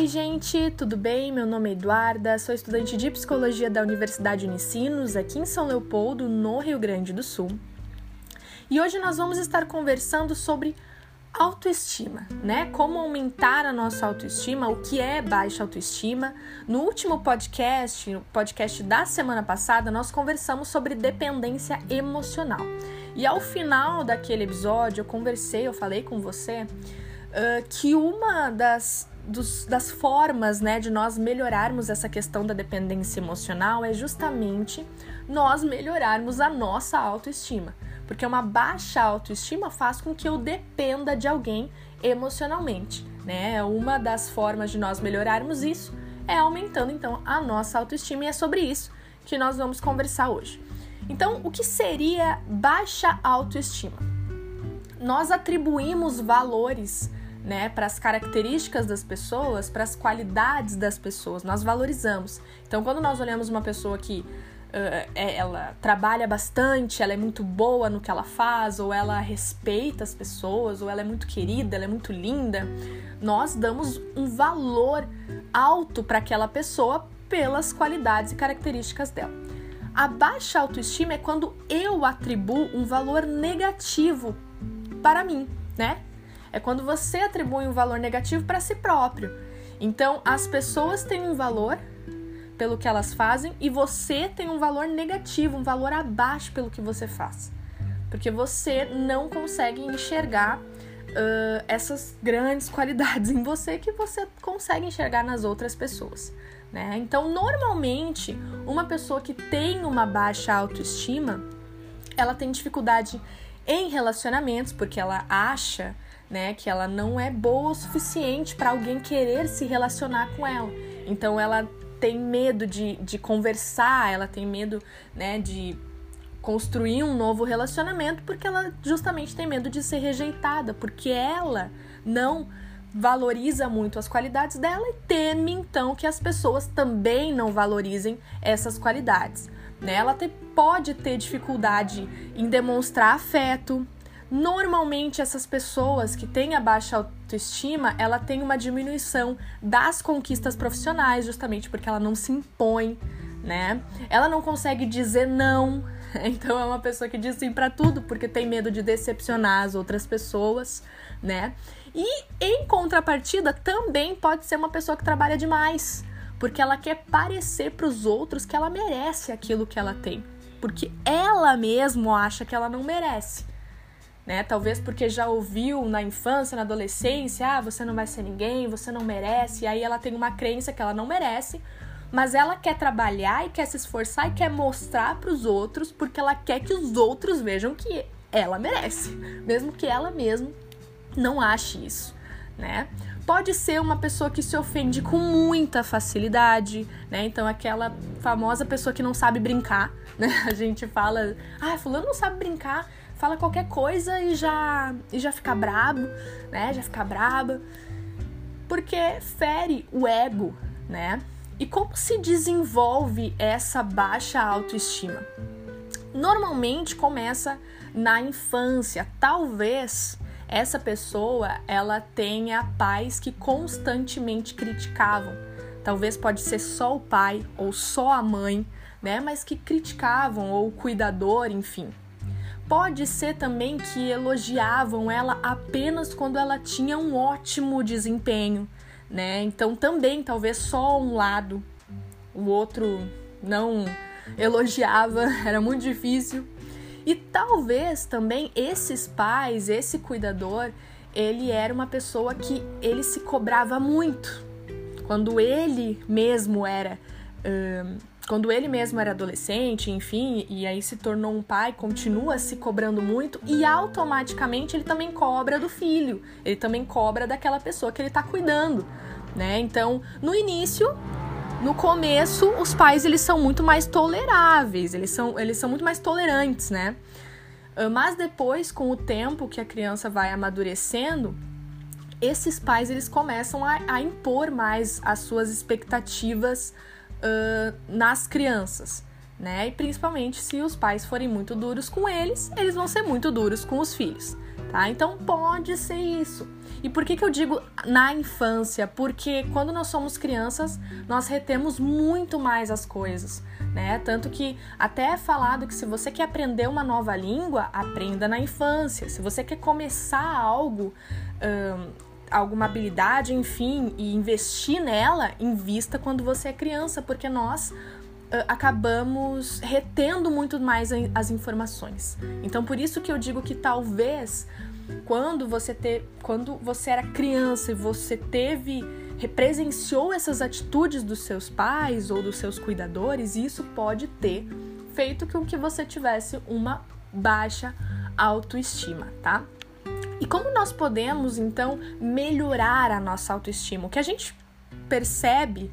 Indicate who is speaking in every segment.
Speaker 1: Oi, gente, tudo bem? Meu nome é Eduarda, sou estudante de psicologia da Universidade Unicinos, aqui em São Leopoldo, no Rio Grande do Sul. E hoje nós vamos estar conversando sobre autoestima, né? Como aumentar a nossa autoestima, o que é baixa autoestima. No último podcast, no podcast da semana passada, nós conversamos sobre dependência emocional. E ao final daquele episódio, eu conversei, eu falei com você uh, que uma das, dos, das formas né, de nós melhorarmos essa questão da dependência emocional é justamente nós melhorarmos a nossa autoestima. Porque uma baixa autoestima faz com que eu dependa de alguém emocionalmente. Né? Uma das formas de nós melhorarmos isso é aumentando então a nossa autoestima e é sobre isso que nós vamos conversar hoje. Então, o que seria baixa autoestima? Nós atribuímos valores né, para as características das pessoas, para as qualidades das pessoas, nós valorizamos. Então, quando nós olhamos uma pessoa que uh, ela trabalha bastante, ela é muito boa no que ela faz, ou ela respeita as pessoas, ou ela é muito querida, ela é muito linda, nós damos um valor alto para aquela pessoa pelas qualidades e características dela. A baixa autoestima é quando eu atribuo um valor negativo para mim, né? É quando você atribui um valor negativo para si próprio. Então, as pessoas têm um valor pelo que elas fazem e você tem um valor negativo, um valor abaixo pelo que você faz. Porque você não consegue enxergar uh, essas grandes qualidades em você que você consegue enxergar nas outras pessoas. Né? Então, normalmente, uma pessoa que tem uma baixa autoestima, ela tem dificuldade em relacionamentos porque ela acha né, que ela não é boa o suficiente para alguém querer se relacionar com ela. Então ela tem medo de, de conversar, ela tem medo né, de construir um novo relacionamento porque ela justamente tem medo de ser rejeitada, porque ela não valoriza muito as qualidades dela e teme então que as pessoas também não valorizem essas qualidades. Né? Ela te, pode ter dificuldade em demonstrar afeto, Normalmente essas pessoas que têm a baixa autoestima, ela tem uma diminuição das conquistas profissionais, justamente porque ela não se impõe, né? Ela não consegue dizer não. Então é uma pessoa que diz sim para tudo porque tem medo de decepcionar as outras pessoas, né? E em contrapartida, também pode ser uma pessoa que trabalha demais, porque ela quer parecer para os outros que ela merece aquilo que ela tem, porque ela mesma acha que ela não merece né? Talvez porque já ouviu na infância, na adolescência, ah, você não vai ser ninguém, você não merece, e aí ela tem uma crença que ela não merece, mas ela quer trabalhar e quer se esforçar e quer mostrar para os outros porque ela quer que os outros vejam que ela merece, mesmo que ela mesma não ache isso, né? Pode ser uma pessoa que se ofende com muita facilidade, né? Então aquela famosa pessoa que não sabe brincar, né? A gente fala, ah, fulano não sabe brincar, fala qualquer coisa e já e já fica brabo, né? Já fica braba. Porque fere o ego, né? E como se desenvolve essa baixa autoestima? Normalmente começa na infância. Talvez essa pessoa ela tenha pais que constantemente criticavam. Talvez pode ser só o pai ou só a mãe, né? Mas que criticavam ou o cuidador, enfim. Pode ser também que elogiavam ela apenas quando ela tinha um ótimo desempenho, né? Então também talvez só um lado, o outro não elogiava, era muito difícil. E talvez também esses pais, esse cuidador, ele era uma pessoa que ele se cobrava muito. Quando ele mesmo era quando ele mesmo era adolescente, enfim, e aí se tornou um pai, continua se cobrando muito e automaticamente ele também cobra do filho, ele também cobra daquela pessoa que ele tá cuidando, né? Então, no início, no começo, os pais eles são muito mais toleráveis, eles são, eles são muito mais tolerantes, né? Ah, mas depois, com o tempo que a criança vai amadurecendo, esses pais eles começam a, a impor mais as suas expectativas uh, nas crianças, né? E principalmente se os pais forem muito duros com eles, eles vão ser muito duros com os filhos. tá? Então pode ser isso. E por que, que eu digo na infância? Porque quando nós somos crianças, nós retemos muito mais as coisas, né? Tanto que até é falado que se você quer aprender uma nova língua, aprenda na infância. Se você quer começar algo, hum, alguma habilidade, enfim, e investir nela, invista quando você é criança, porque nós acabamos retendo muito mais as informações. Então por isso que eu digo que talvez quando você ter, quando você era criança e você teve presenciou essas atitudes dos seus pais ou dos seus cuidadores, isso pode ter feito com que você tivesse uma baixa autoestima, tá? E como nós podemos então melhorar a nossa autoestima? O que a gente percebe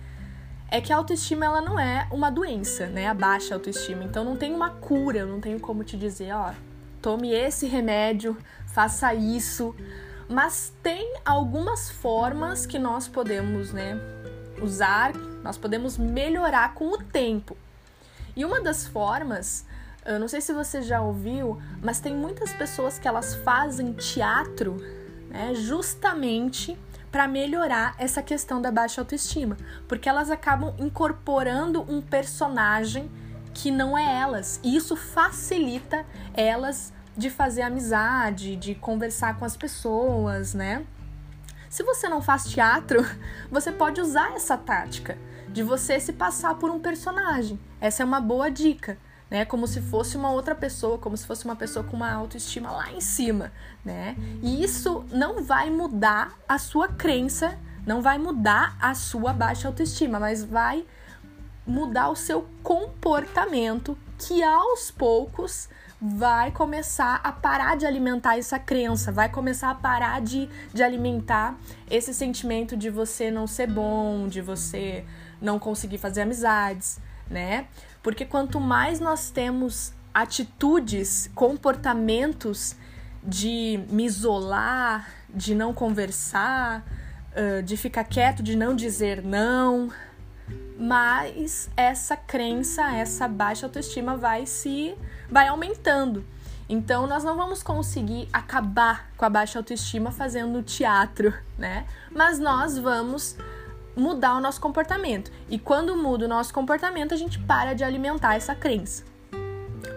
Speaker 1: é que a autoestima ela não é uma doença, né? A baixa autoestima. Então não tem uma cura, eu não tenho como te dizer, ó, tome esse remédio, faça isso. Mas tem algumas formas que nós podemos, né, usar, nós podemos melhorar com o tempo. E uma das formas, eu não sei se você já ouviu, mas tem muitas pessoas que elas fazem teatro, né, justamente para melhorar essa questão da baixa autoestima, porque elas acabam incorporando um personagem que não é elas, e isso facilita elas de fazer amizade, de conversar com as pessoas, né? Se você não faz teatro, você pode usar essa tática de você se passar por um personagem. Essa é uma boa dica né? Como se fosse uma outra pessoa, como se fosse uma pessoa com uma autoestima lá em cima, né? E isso não vai mudar a sua crença, não vai mudar a sua baixa autoestima, mas vai mudar o seu comportamento que aos poucos vai começar a parar de alimentar essa crença, vai começar a parar de, de alimentar esse sentimento de você não ser bom, de você não conseguir fazer amizades, né? Porque quanto mais nós temos atitudes, comportamentos de me isolar, de não conversar, de ficar quieto, de não dizer não, mais essa crença, essa baixa autoestima vai se vai aumentando. Então nós não vamos conseguir acabar com a baixa autoestima fazendo teatro, né? Mas nós vamos mudar o nosso comportamento. E quando muda o nosso comportamento, a gente para de alimentar essa crença.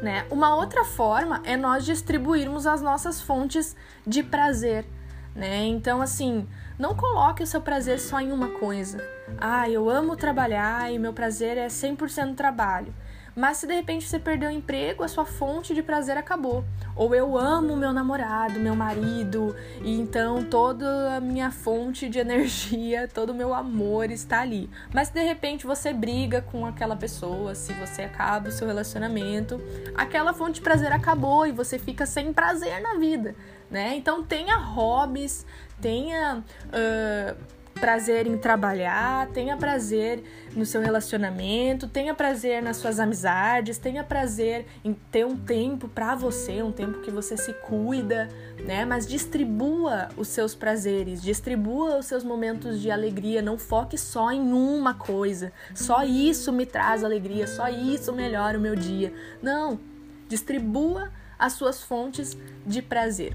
Speaker 1: Né? Uma outra forma é nós distribuirmos as nossas fontes de prazer. Né? Então, assim, não coloque o seu prazer só em uma coisa. Ah, eu amo trabalhar e meu prazer é 100% trabalho. Mas se de repente você perdeu o emprego, a sua fonte de prazer acabou. Ou eu amo meu namorado, meu marido, e então toda a minha fonte de energia, todo o meu amor está ali. Mas se de repente você briga com aquela pessoa, se você acaba o seu relacionamento, aquela fonte de prazer acabou e você fica sem prazer na vida, né? Então tenha hobbies, tenha. Uh, prazer em trabalhar, tenha prazer no seu relacionamento, tenha prazer nas suas amizades, tenha prazer em ter um tempo para você, um tempo que você se cuida, né? Mas distribua os seus prazeres, distribua os seus momentos de alegria, não foque só em uma coisa. Só isso me traz alegria, só isso melhora o meu dia. Não, distribua as suas fontes de prazer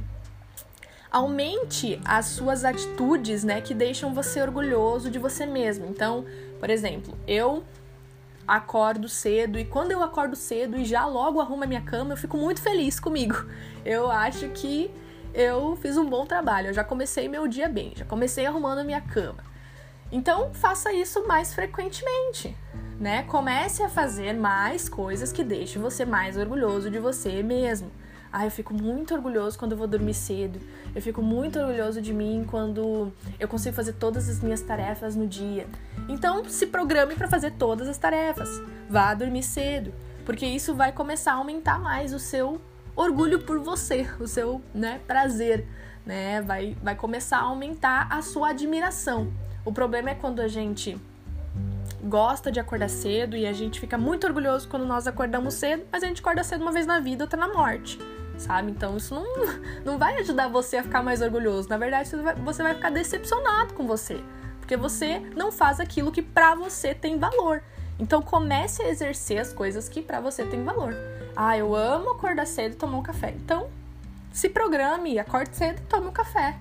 Speaker 1: aumente as suas atitudes, né, que deixam você orgulhoso de você mesmo. Então, por exemplo, eu acordo cedo e quando eu acordo cedo e já logo arrumo a minha cama, eu fico muito feliz comigo. Eu acho que eu fiz um bom trabalho, eu já comecei meu dia bem, já comecei arrumando a minha cama. Então, faça isso mais frequentemente, né? Comece a fazer mais coisas que deixem você mais orgulhoso de você mesmo. Ah, eu fico muito orgulhoso quando eu vou dormir cedo. Eu fico muito orgulhoso de mim quando eu consigo fazer todas as minhas tarefas no dia. Então, se programe para fazer todas as tarefas. Vá dormir cedo, porque isso vai começar a aumentar mais o seu orgulho por você, o seu, né, prazer, né? Vai vai começar a aumentar a sua admiração. O problema é quando a gente gosta de acordar cedo e a gente fica muito orgulhoso quando nós acordamos cedo, mas a gente acorda cedo uma vez na vida, outra na morte sabe? Então isso não, não vai ajudar você a ficar mais orgulhoso. Na verdade, você vai, ficar decepcionado com você, porque você não faz aquilo que para você tem valor. Então comece a exercer as coisas que para você tem valor. Ah, eu amo acordar cedo e tomar um café. Então se programe, acorde cedo e tome um café.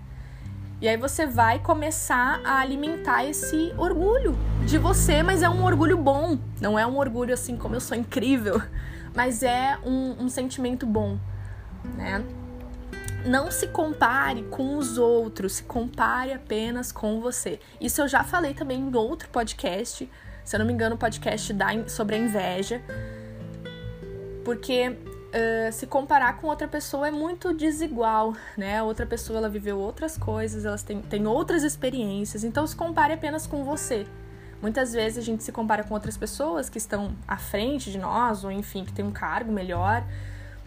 Speaker 1: E aí você vai começar a alimentar esse orgulho de você, mas é um orgulho bom. Não é um orgulho assim como eu sou incrível, mas é um, um sentimento bom, né? Não se compare com os outros, se compare apenas com você. Isso eu já falei também em outro podcast, se eu não me engano, o podcast da, sobre a inveja. Porque uh, se comparar com outra pessoa é muito desigual, né? A outra pessoa ela viveu outras coisas, elas têm, têm outras experiências, então se compare apenas com você. Muitas vezes a gente se compara com outras pessoas que estão à frente de nós, ou enfim, que tem um cargo melhor,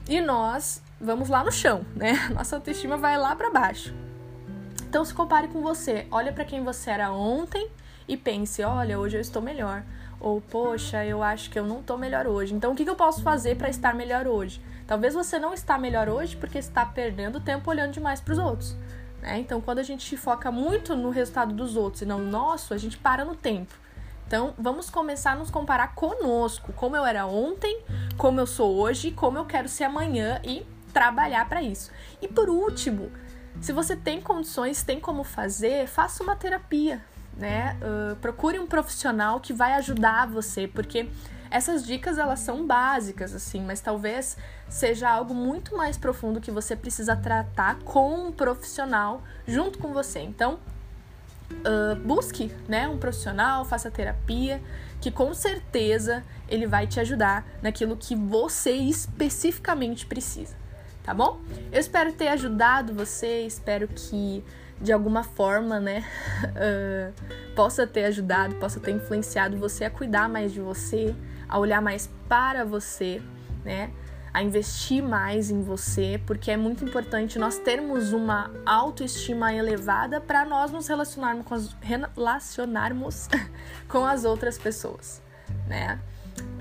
Speaker 1: e nós vamos lá no chão, né? Nossa autoestima vai lá para baixo. Então se compare com você, olha para quem você era ontem e pense, olha, hoje eu estou melhor. Ou, poxa, eu acho que eu não estou melhor hoje. Então, o que, que eu posso fazer para estar melhor hoje? Talvez você não está melhor hoje porque está perdendo tempo olhando demais para os outros. Né? Então, quando a gente foca muito no resultado dos outros e não no nosso, a gente para no tempo. Então, vamos começar a nos comparar conosco, como eu era ontem, como eu sou hoje, como eu quero ser amanhã e trabalhar para isso. E por último, se você tem condições, tem como fazer, faça uma terapia, né? Uh, procure um profissional que vai ajudar você, porque essas dicas elas são básicas, assim, mas talvez seja algo muito mais profundo que você precisa tratar com um profissional junto com você. Então, uh, busque, né, um profissional, faça terapia, que com certeza ele vai te ajudar naquilo que você especificamente precisa, tá bom? Eu espero ter ajudado você, espero que de alguma forma, né, uh, possa ter ajudado, possa ter influenciado você a cuidar mais de você, a olhar mais para você, né, a investir mais em você, porque é muito importante nós termos uma autoestima elevada para nós nos relacionarmos com as, relacionarmos com as outras pessoas, né?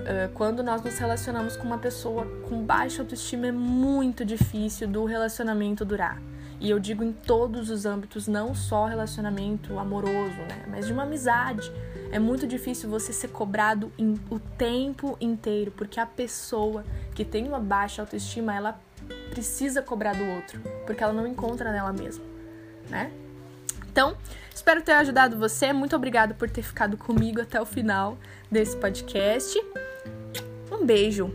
Speaker 1: Uh, quando nós nos relacionamos com uma pessoa com baixa autoestima, é muito difícil do relacionamento durar. E eu digo em todos os âmbitos, não só relacionamento amoroso, né? Mas de uma amizade. É muito difícil você ser cobrado em, o tempo inteiro, porque a pessoa que tem uma baixa autoestima, ela precisa cobrar do outro, porque ela não encontra nela mesma, né? Então, espero ter ajudado você. Muito obrigado por ter ficado comigo até o final desse podcast. Um beijo.